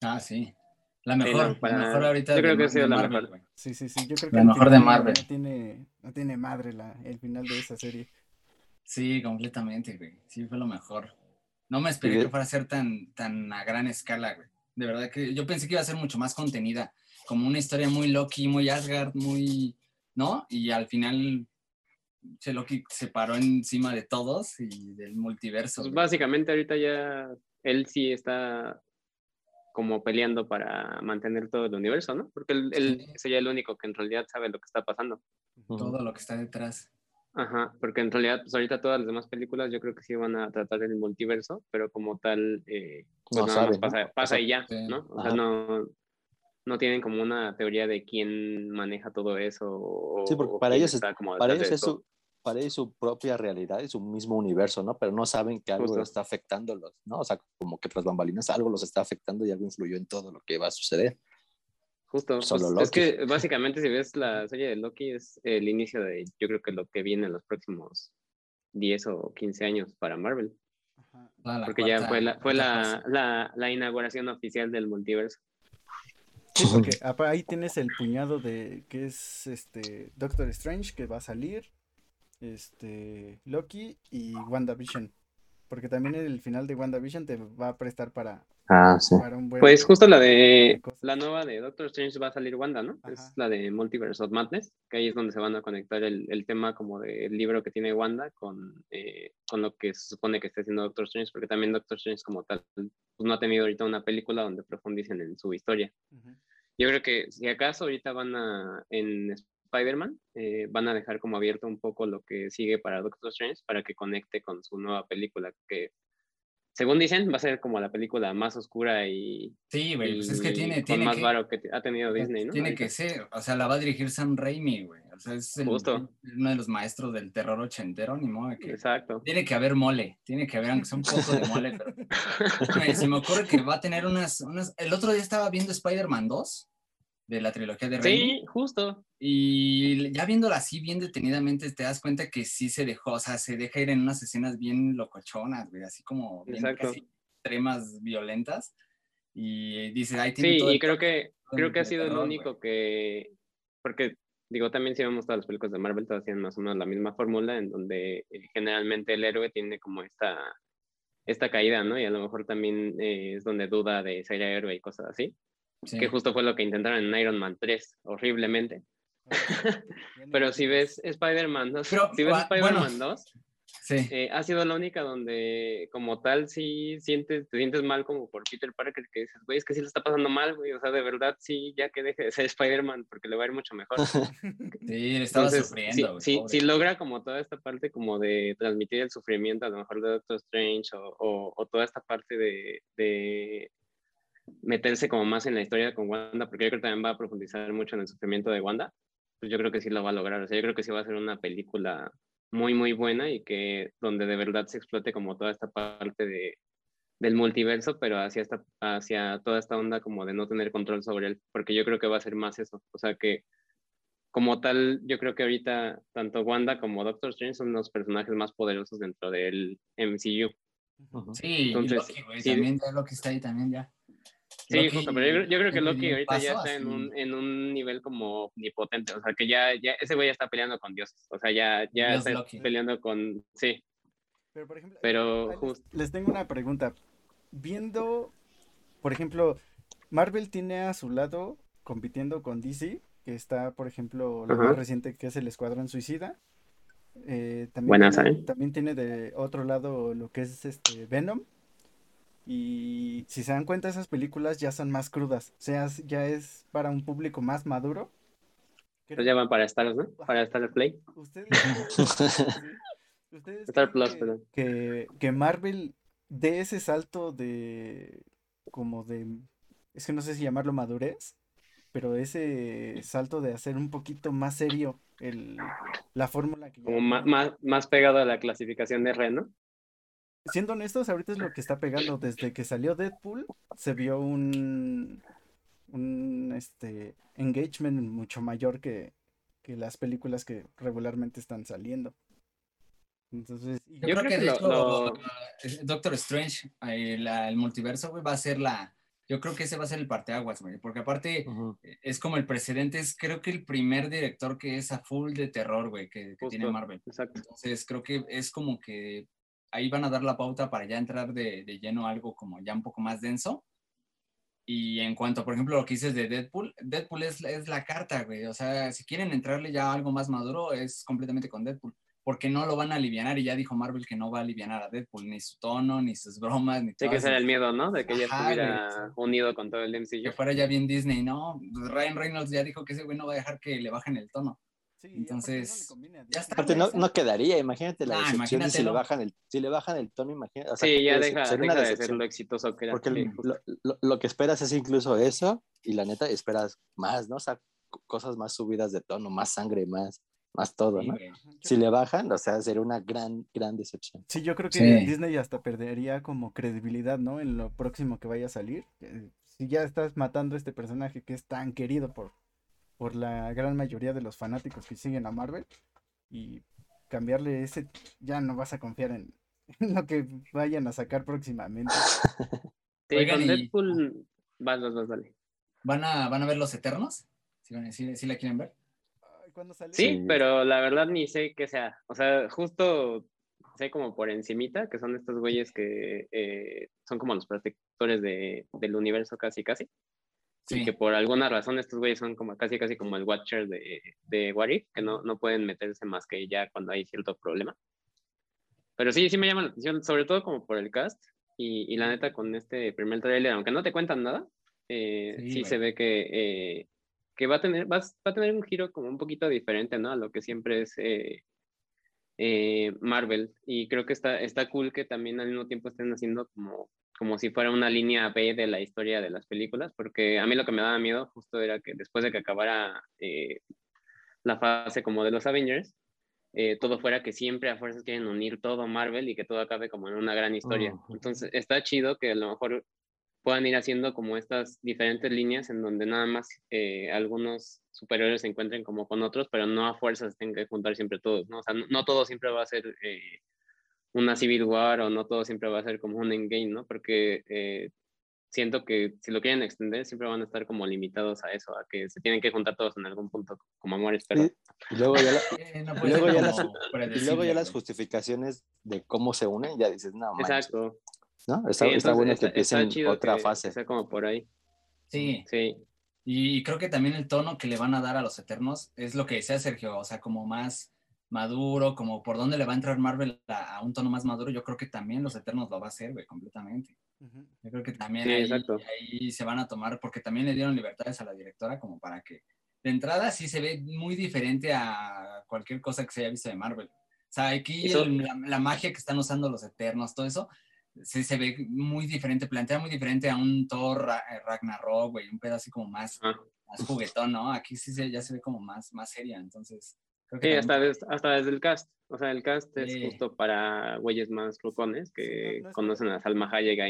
Ah, sí. La mejor, la mejor ahorita. Yo creo que ha sido la mejor. Sí, sí, sí. Yo creo que la mejor de Marvel. No tiene, no tiene madre la, el final de esa serie. Sí, completamente, güey. Sí, fue lo mejor. No me esperé que fuera a ser tan, tan a gran escala, güey. De verdad que yo pensé que iba a ser mucho más contenida. Como una historia muy Loki, muy Asgard, muy. ¿No? Y al final se Loki se paró encima de todos y del multiverso. Pues básicamente ahorita ya él sí está como peleando para mantener todo el universo, ¿no? Porque él, sería el único que en realidad sabe lo que está pasando. Todo lo que está detrás. Ajá, porque en realidad, pues ahorita todas las demás películas yo creo que sí van a tratar el multiverso, pero como tal, eh, pues nada más pasa, pasa y ya, ¿no? O sea, no, no tienen como una teoría de quién maneja todo eso. sí, porque para ellos, está como para ellos es su, ellos su propia realidad y su mismo universo, ¿no? Pero no saben que algo está afectándolos, ¿no? O sea, como que tras bambalinas algo los está afectando y algo influyó en todo lo que va a suceder. Justo, Solo pues, es que básicamente si ves la serie de Loki es el inicio de, yo creo que lo que viene en los próximos 10 o 15 años para Marvel. Porque ya fue, la, fue la, la, la, inauguración oficial del multiverso. Sí, porque ahí tienes el puñado de que es este Doctor Strange que va a salir, este, Loki y WandaVision. Porque también el final de WandaVision te va a prestar para, ah, un buen... Pues justo la de... La nueva de Doctor Strange va a salir Wanda, ¿no? Es la de Multiverse of Madness, que ahí es donde se van a conectar el, el tema como del libro que tiene Wanda con, eh, con lo que se supone que está haciendo Doctor Strange, porque también Doctor Strange como tal pues no ha tenido ahorita una película donde profundicen en su historia. Yo creo que si acaso ahorita van a, en Spider-Man, eh, van a dejar como abierto un poco lo que sigue para Doctor Strange para que conecte con su nueva película, que según dicen, va a ser como la película más oscura y. Sí, güey, pues es que tiene. tiene más varo que ha tenido Disney, ¿no? Tiene que ser, o sea, la va a dirigir Sam Raimi, güey. O sea, es uno de los maestros del terror ochentero, ni modo. Que Exacto. Tiene que haber mole, tiene que haber, aunque sea un poco de mole, pero. se me ocurre que va a tener unas, unas. El otro día estaba viendo Spider-Man 2 de la trilogía de Raimi. Sí, justo. Y ya viéndola así bien detenidamente, te das cuenta que sí se dejó, o sea, se deja ir en unas escenas bien locochonas, güey, así como bien extremas, violentas. Y dice, ahí tiene Sí, y creo que, creo que ha sido el único que, porque digo, también si vemos todas las películas de Marvel, todas tienen más o menos la misma fórmula, en donde eh, generalmente el héroe tiene como esta, esta caída, ¿no? Y a lo mejor también eh, es donde duda de ser héroe y cosas así que justo fue lo que intentaron en Iron Man 3, horriblemente. Pero si ves Spider-Man 2, si ves Spider-Man 2, eh, ha sido la única donde como tal sí sientes, te sientes mal como por Peter Parker, que dices, güey, es que sí le está pasando mal, güey, o sea, de verdad sí, ya que deje de ser Spider-Man porque le va a ir mucho mejor. sí, le estaba sufriendo. Sí, sí, logra como toda esta parte como de transmitir el sufrimiento, a lo mejor de Doctor Strange o, o, toda esta parte de, de meterse como más en la historia con Wanda, porque yo creo que también va a profundizar mucho en el sufrimiento de Wanda, pues yo creo que sí lo va a lograr. O sea, yo creo que sí va a ser una película muy, muy buena y que donde de verdad se explote como toda esta parte de, del multiverso, pero hacia, esta, hacia toda esta onda como de no tener control sobre él, porque yo creo que va a ser más eso. O sea, que como tal, yo creo que ahorita tanto Wanda como Doctor Strange son los personajes más poderosos dentro del MCU. Sí, Entonces, Loki, también ya Loki está ahí también ya. Sí, justo, pero yo, creo que Loki ahorita ya está en un, en un nivel como omnipotente, o sea, que ya, ya ese güey ya está peleando con Dios, o sea, ya, ya está peleando con, sí. Pero, por ejemplo, pero les tengo una pregunta. Viendo, por ejemplo, Marvel tiene a su lado compitiendo con DC, que está, por ejemplo, lo más reciente que es el Escuadrón Suicida. Eh, también, ¿eh? también tiene de otro lado lo que es este Venom y si se dan cuenta, esas películas ya son más crudas. O sea, ya es para un público más maduro. Pero ya van para Star, ¿no? Para Star Play. Ustedes. Star Plus, perdón. Que, que Marvel dé ese salto de. como de. Es que no sé si llamarlo madurez. Pero ese salto de hacer un poquito más serio el, la fórmula que. Como más, más, pegado a la clasificación de R, ¿no? Siendo honestos, ahorita es lo que está pegando. Desde que salió Deadpool, se vio un, un este, engagement mucho mayor que, que las películas que regularmente están saliendo. Entonces, yo, creo, que, de hecho, Doctor Strange, el, el multiverso, va a ser la. Yo creo que ese va a ser el parteaguas, güey, porque aparte es como el precedente, es creo que el primer director que es a full de terror, güey, que, que tiene Marvel. Exacto. Entonces creo que es como que ahí van a dar la pauta para ya entrar de, de, lleno algo como ya un poco más denso. Y en cuanto, por ejemplo, lo que dices de Deadpool, Deadpool es, es la carta, güey. O sea, si quieren entrarle ya a algo más maduro, es completamente con Deadpool. Porque no lo van a aliviar y ya dijo Marvel que no va a aliviar a Deadpool, ni su tono, ni sus bromas, ni Sí, que ese el miedo, ¿no? De que ya estuviera unido con todo el MCU. Que fuera ya bien Disney, ¿no? Ryan Reynolds ya dijo que ese güey no va a dejar que le bajen el tono. Entonces, no, no, quedaría, imagínate la decepción si le bajan el, si le bajan el tono, imagínate. sí, ya deja, de ser lo exitoso que era. Porque lo, lo, que esperas es incluso eso, y la neta esperas más, ¿no? O sea, cosas más subidas de tono, más sangre, más, más todo, ¿no? Si le bajan, o sea, sería una gran, gran decepción. Sí, yo creo que Disney hasta perdería como credibilidad, ¿no? En lo próximo que vaya a salir. Si ya estás matando a este personaje que es tan querido por por la gran mayoría de los fanáticos que siguen a Marvel y cambiarle ese, ya no vas a confiar en, lo que vayan a sacar próximamente. Sí, con Deadpool, vas, vas, vas, dale. ¿Van a, ¿Van a ver Los Eternos? ¿Sí, la quieren ver? Sí, pero la verdad ni sé qué sea. O sea, justo sé como por encimita, que son estos güeyes que eh, son como los protectores de, del universo casi, casi. Y que por alguna razón estos güeyes son como casi casi como el Watcher de, de Warif, que no, no pueden meterse más que ya cuando hay cierto problema. Pero sí, sí me llama la atención, sobre todo como por el cast. Y, y la neta, con este primer trailer, aunque no te cuentan nada, eh, sí, se ve que, eh, que va, a tener, va, va, a tener un giro como un poquito diferente, ¿no? A lo que siempre es eh, eh, Marvel. Y creo que está, está cool que también al mismo tiempo estén haciendo como, como si fuera una línea B de la historia de las películas, porque a mí lo que me daba miedo justo era que después de que acabara eh, la fase como de los Avengers, eh, todo fuera que siempre a fuerzas quieren unir todo Marvel y que todo acabe como en una gran historia. Entonces está chido que a lo mejor puedan ir haciendo como estas diferentes líneas en donde nada más eh, algunos superiores se encuentren como con otros, pero no a fuerzas tengan que juntar siempre todos, ¿no? O sea, no, todo siempre va a ser eh, una Civil War o no todo siempre va a ser como un Endgame, ¿no? Porque eh, siento que si lo quieren extender siempre van a estar como limitados a eso, a que se tienen que juntar todos en algún punto como amores, pero... Y luego ya, y luego ya las, justificaciones de cómo se unen, ya dices, no, Exacto. ¿no? Está, bueno que empiecen otra fase. Sea como por ahí. Sí. Sí. Y creo que también el tono que le van a dar a los Eternos es lo que decía Sergio, o sea, como más maduro, como por dónde le va a entrar Marvel a, un tono más maduro, yo creo que también los Eternos lo va a hacer, güey, completamente. Yo creo que también ahí, se van a tomar, porque también le dieron libertades a la directora como para que de entrada sí se ve muy diferente a cualquier cosa que se haya visto de Marvel. O sea, aquí la, magia que están usando los Eternos, todo eso, sí se ve muy diferente, plantea muy diferente a un Thor eh, Ragnarok, güey, un pedo así como más, ah. más juguetón, ¿no? Aquí sí se, ya se ve como más, más seria, entonces... Creo que sí, hasta, hasta desde el cast. O sea, el cast es justo para güeyes más rucones que conocen a Salma Hayek, a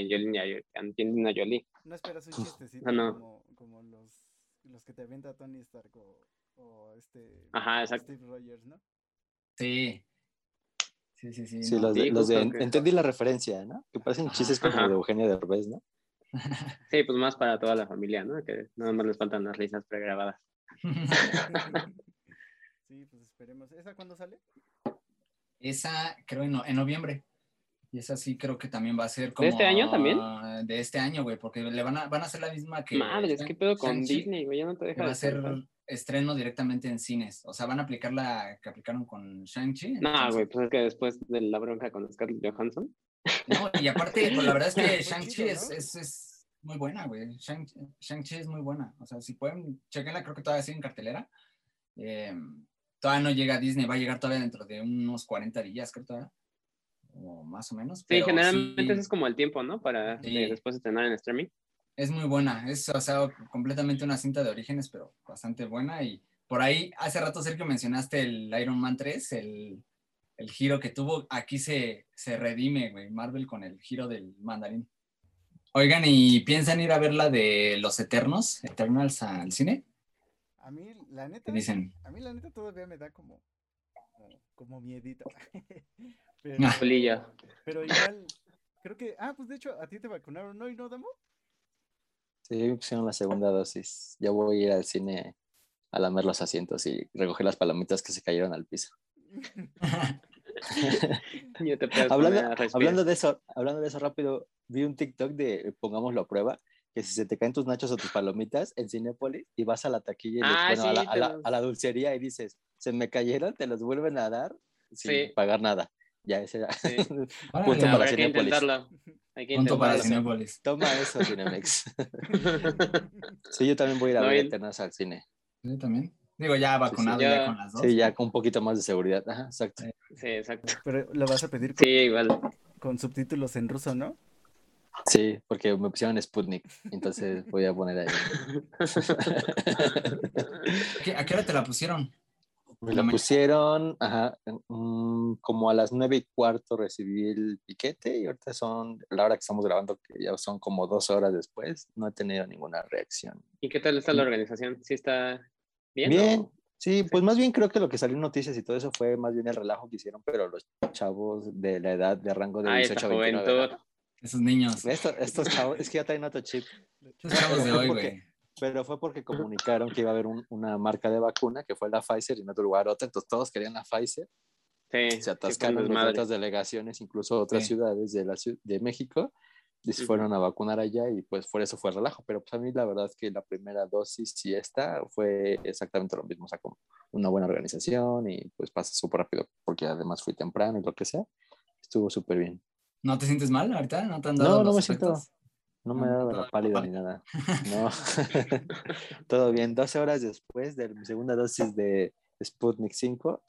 Angelina Jolie. No esperas un chistecito ah, no. como, como los, los, que te avienta Tony Stark o, o este Ajá, exacto. Steve Rogers, ¿no? Sí, Sí, sí, sí. Sí, los de, los de entendí la referencia, ¿no? Que parecen chistes como de Eugenio Derbez, ¿no? Sí, pues más para toda la familia, ¿no? Que nada más les faltan las risas pregrabadas. sí, pues esperemos. ¿Esa cuándo sale? Esa, creo, en, en noviembre. Y esa sí creo que también va a ser como... ¿De este año también? De este año, güey, porque le van a, van a hacer la misma que... Madre, es que pedo con Disney, güey, ya no te deja Va a ser estreno directamente en cines. O sea, van a aplicar la que aplicaron con Shang-Chi. No, güey, pues es que después de la bronca con Scarlett Johansson. No, y aparte, pues la verdad es que Shang-Chi es, es, es, muy buena, güey. Shang-Chi es muy buena. O sea, si pueden, chequenla, creo que todavía sigue en cartelera. Eh, todavía no llega a Disney, va a llegar todavía dentro de unos 40 días, creo todavía. O más o menos. Sí, generalmente ese es como el tiempo, ¿no? Para después de tener en streaming. Es muy buena, es o sea, completamente una cinta de orígenes, pero bastante buena. Y por ahí, hace rato, Sergio, mencionaste el Iron Man 3, el, el giro que tuvo. Aquí se, se redime, güey, Marvel con el giro del mandarín. Oigan, ¿y piensan ir a ver la de Los Eternos, Eternals al cine? A mí, la neta, dicen? a mí la neta todavía me da como, como, miedito. pero, pero igual, creo que, ah, pues de hecho, a ti te vacunaron, ¿no? ¿Y no, Damo? Sí, pusieron la segunda dosis. Ya voy a ir al cine a lamer los asientos y recoger las palomitas que se cayeron al piso. hablando, hablando, de eso, hablando de eso rápido, vi un TikTok de pongámoslo a prueba, que si se te caen tus nachos o tus palomitas en Cinépolis y vas a la taquilla y ah, bueno, a, la, dulcería y dices, se me cayeron, te los vuelven a dar sin pagar nada. Ya ese era. Sí. Punto para Cinépolis. Hay que Punto para Cinépolis. Toma eso, Cinemex. sí, yo también voy a ir a ver Eternas al cine. Yo también. Digo, ya vacunado ya, con las dos. Sí, ya con un poquito más de seguridad. Ajá, exacto. Sí, exacto. Pero lo vas a pedir con, sí, igual. con subtítulos en ruso, ¿no? Sí, porque me pusieron Sputnik, entonces voy a poner ahí. ¿A qué hora te la pusieron? Me lo pusieron, ajá, como a las nueve y cuarto recibí el piquete y ahorita son, la hora que estamos grabando, que ya son como dos horas después, no he tenido ninguna reacción. ¿Y qué tal está la organización? ¿Sí está bien? Bien, sí, pues más bien creo que lo que salió en noticias y todo eso fue más bien el relajo que hicieron, pero los chavos de la edad de rango de 18 a 29. Esos niños. estos chavos, es que ya traen otro chip. Estos chavos de hoy, güey pero fue porque comunicaron que iba a haber una marca de vacuna, que fue la Pfizer, y en otro lugar otra, entonces todos querían la Pfizer. Sí, se atascaron en otras delegaciones, incluso otras ciudades de, la, de México, y se fueron a vacunar allá y pues por eso fue relajo, pero pues a mí la verdad es que la primera dosis y esta fue exactamente lo mismo, o sea, como una buena organización y pues pasa súper rápido porque además fui temprano y lo que sea, estuvo súper bien. ¿No te sientes mal ahorita? ¿No te han dado No, no me siento, no me he dado la pálida ni nada. No. Todo bien. 12 horas después de mi segunda dosis de Sputnik 5.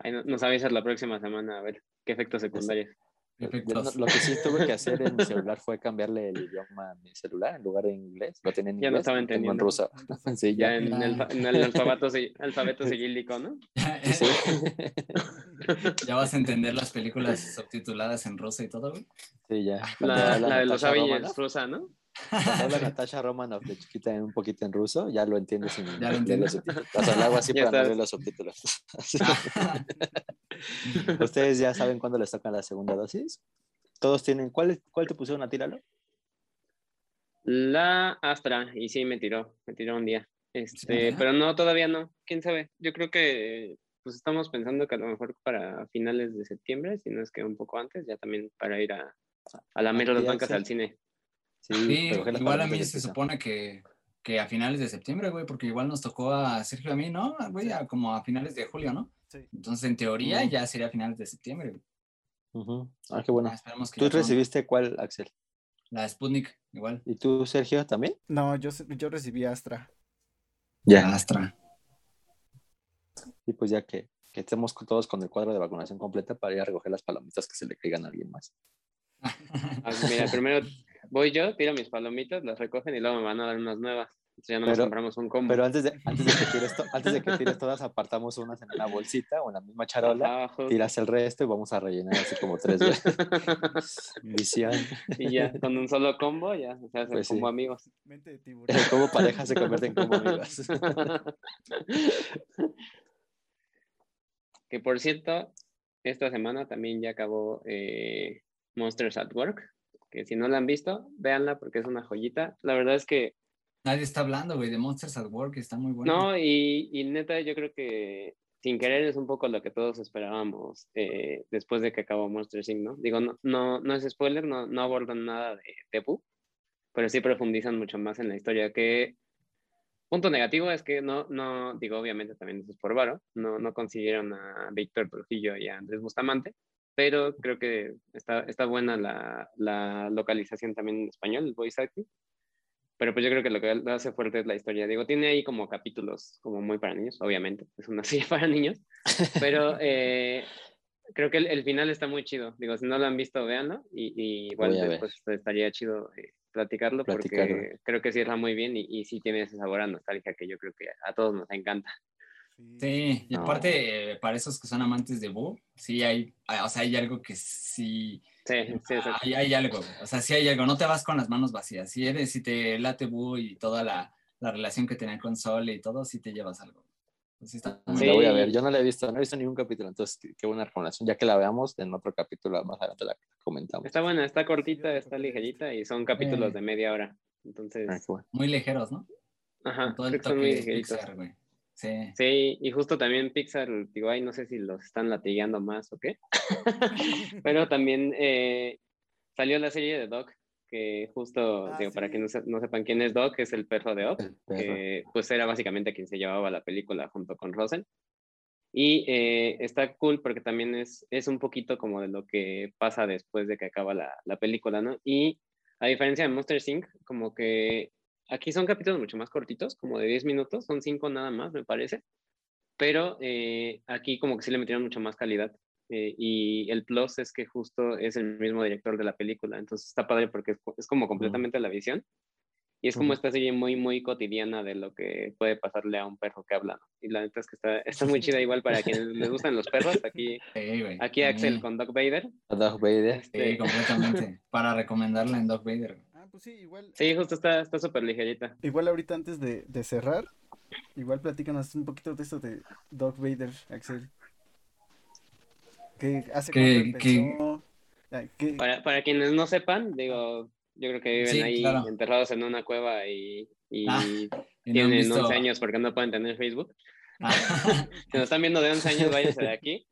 Ahí nos avisas la próxima semana a ver qué efectos secundarios. Lo que sí tuve que hacer en mi celular fue cambiarle el idioma a mi celular en lugar de inglés. Lo tenía en ya inglés. no estaba entendiendo. En ruso. sí, ya, en, el, en, el, alfabeto, alfabeto cirílico, ¿no? Sí. ya vas a entender las películas subtituladas en ruso y todo, güey. Sí, ya. La, la, de los Avengers rusa, ¿no? Cuando habla Natasha Romanoff de chiquita en un poquito en ruso, ya lo entiendes sin ¿Ya lo leer los subtítulos. O sea, lo hago así para no leer los subtítulos. ¿Ustedes ya saben cuándo les toca la segunda dosis? ¿Todos tienen? ¿Cuál, cuál te pusieron a tirarlo? La Astra, y sí, me tiró, me tiró un día. Este, pero no, todavía no. ¿Quién sabe? Yo creo que pues estamos pensando que a lo mejor para finales de septiembre, si no es que un poco antes, ya también para ir a, a la mera las bancas al cine. Sí, igual a mí se supone que, que, a finales de septiembre, güey, porque igual nos tocó a Sergio a mí, ¿no? Güey, como a finales de julio, ¿no? Sí. Entonces, en teoría, ya sería a finales de septiembre, güey. Ah, qué bueno. ¿Tú recibiste cuál, Axel? La Sputnik, igual. ¿Y tú, Sergio, también? No, yo, yo recibí Astra. Ya. Astra. Y pues ya que, que estemos todos con el cuadro de vacunación completa para ir a recoger las palomitas que se le caigan a alguien más. Ah, mira, primero voy yo, tiro mis palomitas, las recogen y luego me van a dar unas nuevas. Entonces ya no nos compramos un combo. Pero antes de, antes de, que, tires antes de que tires todas, apartamos unas en una bolsita o en la misma charola, tiras el resto y vamos a rellenar así como tres veces. Visión. Y ya, con un solo combo ya se hace pues combo amigos. El combo pareja se convierte en combo amigos. que por cierto, esta semana también ya acabó eh, Monsters at Work, que si no la han visto, véanla porque es una joyita. La verdad es que... Nadie está hablando, güey, de Monsters at Work, está muy bueno. No, y, y neta, yo creo que sin querer es un poco lo que todos esperábamos eh, después de que acabó Monsters Inc., ¿no? Digo, no, no, no es spoiler, no, no abordan nada de Tepu, pero sí profundizan mucho más en la historia que... Punto negativo es que no, no, digo, obviamente también eso es por varo, no, no consiguieron a Víctor Trujillo y a Andrés Bustamante, pero creo que está, está buena la, la, localización también en español, el voice acting. Pero pues yo creo que lo que lo hace fuerte es la historia. Digo, tiene ahí como capítulos como muy para niños, obviamente, es una serie para niños, pero eh, creo que el, final está muy chido. Digo, si no lo han visto, véanlo y, igual después estaría chido eh, platicarlo, porque creo que cierra muy bien y, y sí tiene ese sabor a nostalgia que yo creo que a todos nos encanta. Sí, y aparte, para esos que son amantes de Boo, sí hay, o sea, hay algo que sí. Sí, sí, hay, hay, algo, o sea, sí hay algo, no te vas con las manos vacías. Si eres, si te late Boo y toda la, la relación que tenía con Sol y todo, sí te llevas algo. Pues sí, está La voy a ver, yo no la he visto, no he visto ningún capítulo, entonces qué buena recomendación. Ya que la veamos en otro capítulo más adelante la comentamos. Está buena, está cortita, está ligerita y son capítulos de media hora. Entonces. Ah, muy ligeros, ¿no? Ajá, todo el toque Pixar, güey. Sí. sí, y justo también Pixar, digo, ay, no sé si los están latigueando más o qué, pero también eh, salió la serie de Doc, que justo, ah, digo, para que no, no, sepan quién es Doc, es el perro de Doc, que pues era básicamente quien se llevaba la película junto con Rosen. Y eh, está cool porque también es, es un poquito como de lo que pasa después de que acaba la, la película, ¿no? Y a diferencia de Monster Inc., como que Aquí son capítulos mucho más cortitos, como de 10 minutos, son 5 nada más, me parece. Pero eh, aquí como que sí le metieron mucho más calidad. Eh, y el plus es que justo es el mismo director de la película, entonces está padre porque es, como completamente la visión. Y es como esta serie muy, muy cotidiana de lo que puede pasarle a un perro que habla. Y la neta es que está, está muy chida igual para quienes les gustan los perros. Aquí, aquí Axel con Doc Vader. Doc Vader. Sí, este, completamente. para recomendarla en Doc Vader. Pues sí, igual. Sí, justo está súper ligerita. Igual ahorita antes de, de, cerrar, igual platícanos un poquito de esto de Doc Vader, Axel. ¿Qué hace empezó? Para, para, quienes no sepan, digo, yo creo que viven ahí enterrados en una cueva y, y ah, tienen 11 años porque no pueden tener Facebook. Ah. si nos están viendo de 11 años, váyanse de aquí.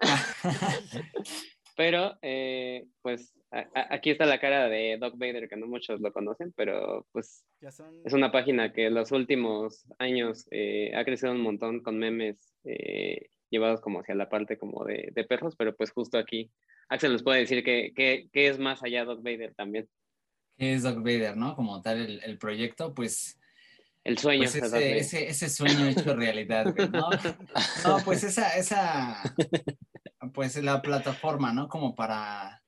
Pero, eh, pues, aquí está la cara de Doc Vader, que no muchos lo conocen, pero pues es una página que en los últimos años eh, ha crecido un montón con memes eh, llevados como hacia la parte como de, perros, pero pues justo aquí Axel nos puede decir que, es más allá Doc Vader también. ¿Qué es Doc Vader, no? Como tal el, el proyecto, pues El sueño. Pues ese, ese, sueño hecho realidad, ¿no? no, pues esa, esa, pues la plataforma, ¿no? Como para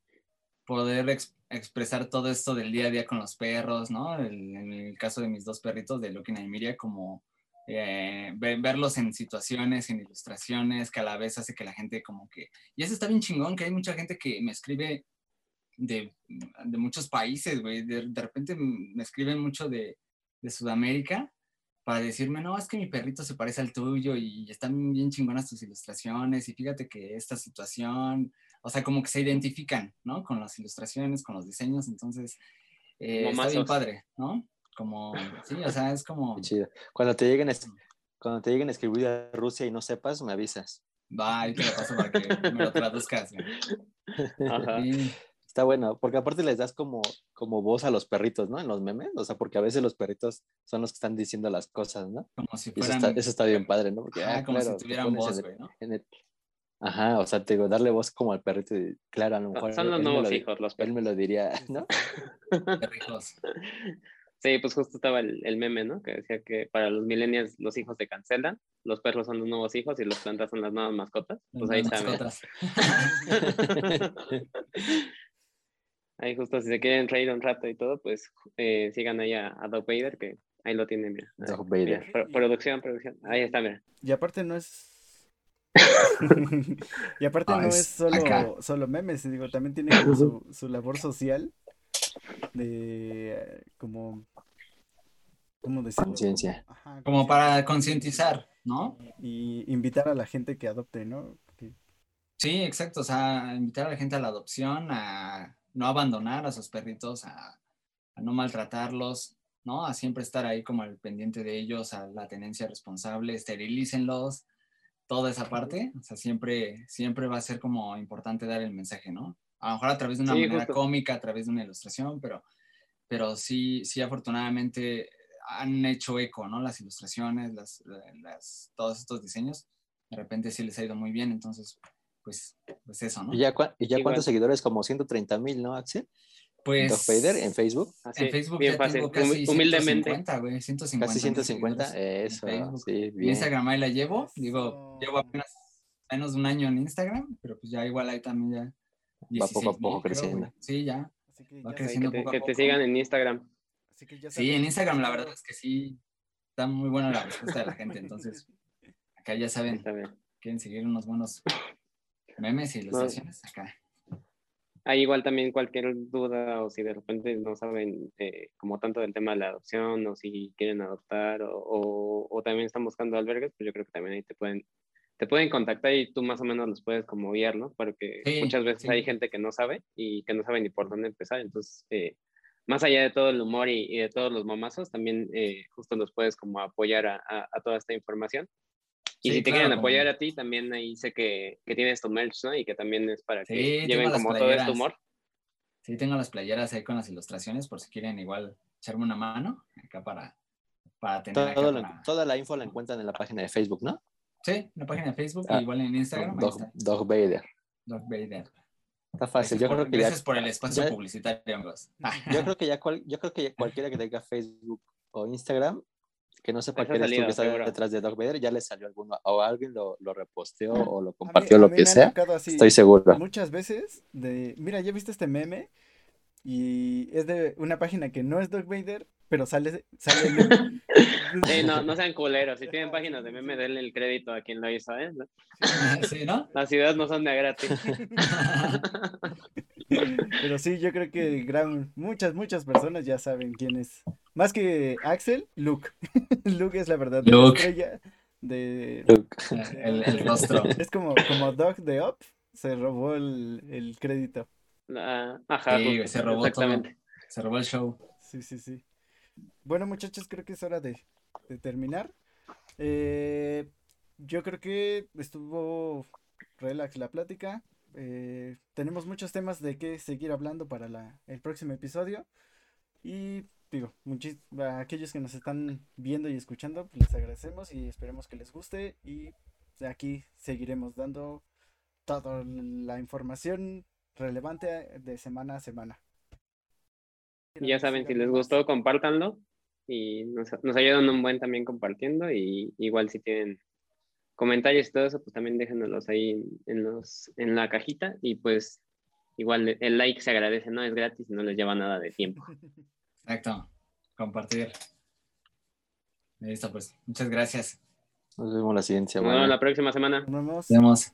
poder expresar todo esto del día a día con los perros, ¿no? en el caso de mis dos perritos, de Lucky y Miria, como eh, verlos en situaciones, en ilustraciones, que a la vez hace que la gente como que... Y eso está bien chingón, que hay mucha gente que me escribe de, de muchos países, güey. De, de, repente me escriben mucho de, de, Sudamérica para decirme, no, es que mi perrito se parece al tuyo y están bien chingonas tus ilustraciones y fíjate que esta situación, o sea, como que se identifican, ¿no? Con las ilustraciones, con los diseños, entonces eh, está bien padre, ¿no? Como, sí, o sea, es como... chido. Cuando te lleguen a, cuando te lleguen a escribir a Rusia y no sepas, me avisas. Va, y te lo paso para que me lo traduzcas. Ajá. Está bueno, porque aparte les das como, como voz a los perritos, ¿no? En los memes, o sea, porque a veces los perritos son los que están diciendo las cosas, ¿no? Como si fueran... Eso está, eso está bien padre, ¿no? Porque, ah, como si tuvieran voz, güey, ¿no? Ajá, o sea, te digo, darle voz como al perrito, y, claro, a lo mejor... Son los nuevos hijos, los perros. Él me lo diría, ¿no? Perrijos. Sí, pues justo estaba el, el, meme, ¿no? Que decía que para los millennials los hijos se cancelan, los perros son los nuevos hijos y las plantas son las nuevas mascotas. Pues ahí está. ahí justo si se quieren reír un rato y todo, pues eh, sigan ahí a, a Doug Vader, que ahí lo tienen, mira. Doug Vader. producción, producción. Ahí está, mira. Y aparte no es y aparte no es solo, solo memes, digo, también tiene su, su labor social de como ¿cómo decirlo? Conciencia. Como para concientizar, ¿no? Y invitar a la gente que adopte, ¿no? Sí, exacto, o sea, invitar a la gente a la adopción, a no abandonar a sus perritos, a, no maltratarlos, ¿no? A siempre estar ahí como al pendiente de ellos, a la tenencia responsable, esterilícenlos, toda esa parte, o sea, siempre, siempre va a ser como importante dar el mensaje, ¿no? A lo mejor a través de una manera cómica, a través de una ilustración, pero, pero sí, sí afortunadamente han hecho eco, ¿no? Las ilustraciones, las, las, todos estos diseños, de repente sí les ha ido muy bien, entonces, pues, pues eso, ¿no? ¿Y ya, ¿y ya cuántos seguidores? Como 130 mil, ¿no, Axel? Pues. Fader en Facebook. en Facebook bien ya fácil. tengo casi Humildemente. 150, güey, 150. Casi 150, eso. Sí, bien. Instagram ahí la llevo, digo, llevo apenas menos de un año en Instagram, pero pues ya igual ahí también ya. Va poco a poco creciendo. sí, ya. Va creciendo que, te, poco que te sigan en Instagram. sí, en Instagram la verdad es que sí, está muy buena la respuesta de la gente, entonces acá ya saben, quieren seguir unos buenos memes y ilustraciones, acá. Hay igual también cualquier duda o si de repente no saben eh, como tanto del tema de la adopción o si quieren adoptar o, o, también están buscando albergues, pues yo creo que también ahí te pueden, te pueden contactar y tú más o menos los puedes como guiar, ¿no? Porque muchas veces hay gente que no sabe y que no sabe ni por dónde empezar. Entonces, eh, más allá de todo el humor y, de todos los momazos, también eh, justo los puedes como apoyar a, a toda esta información. Y si te quieren apoyar a ti, también ahí sé que, que, tienes tu merch, ¿no? Y que también es para que lleven como todo este humor. Sí, tengo las playeras ahí con las ilustraciones, por si quieren igual echarme una mano acá para, para tener. Toda la info la encuentran en la página de Facebook, ¿no? Sí, en la página de Facebook, ah, igual en Instagram. Dog, Vader. Dog Vader. Está fácil. Gracias yo por, creo que gracias por el espacio publicitario, amigos. Yo creo que ya yo creo que cualquiera que tenga Facebook o Instagram que no sepa quién es tú que está detrás de Doc Vader, ya le salió alguno, o alguien lo, lo reposteó o lo compartió, lo que sea. Estoy seguro. Muchas veces, de, mira, ya viste este meme, y es de una página que no es Doc Vader, pero sale, sale Sí, no, no sean culeros. Si tienen páginas de meme, denle el crédito a quien lo hizo, ¿eh? Sí, ¿no? Las ideas no son de gratis. Pero sí, yo creo que gran, muchas, muchas personas ya saben quién es. Más que Axel, Luke. Luke es la verdad. Luke. estrella de... El, el, rostro. Es como, como Dog de Up, se robó el, el crédito. Ah, ajá, sí, se robó todo. Se robó el show. Sí, sí, sí. Bueno, muchachos, creo que es hora de, de terminar. Eh, yo creo que estuvo relax la plática. Eh, tenemos muchos temas de qué seguir hablando para la, el próximo episodio. Y digo, a aquellos que nos están viendo y escuchando, pues, les agradecemos y esperemos que les guste. Y de aquí seguiremos dando toda la información relevante de semana a semana. Ya saben, si les gustó, compártanlo y nos, nos ayudan un buen también compartiendo y igual si tienen comentarios y todo eso, pues también déjenoslos ahí en, los, en la cajita y pues igual el like se agradece, no es gratis, no les lleva nada de tiempo. Exacto, compartir. Listo, pues muchas gracias. Nos vemos la siguiente semana. Nos vemos la próxima semana. Nos vemos.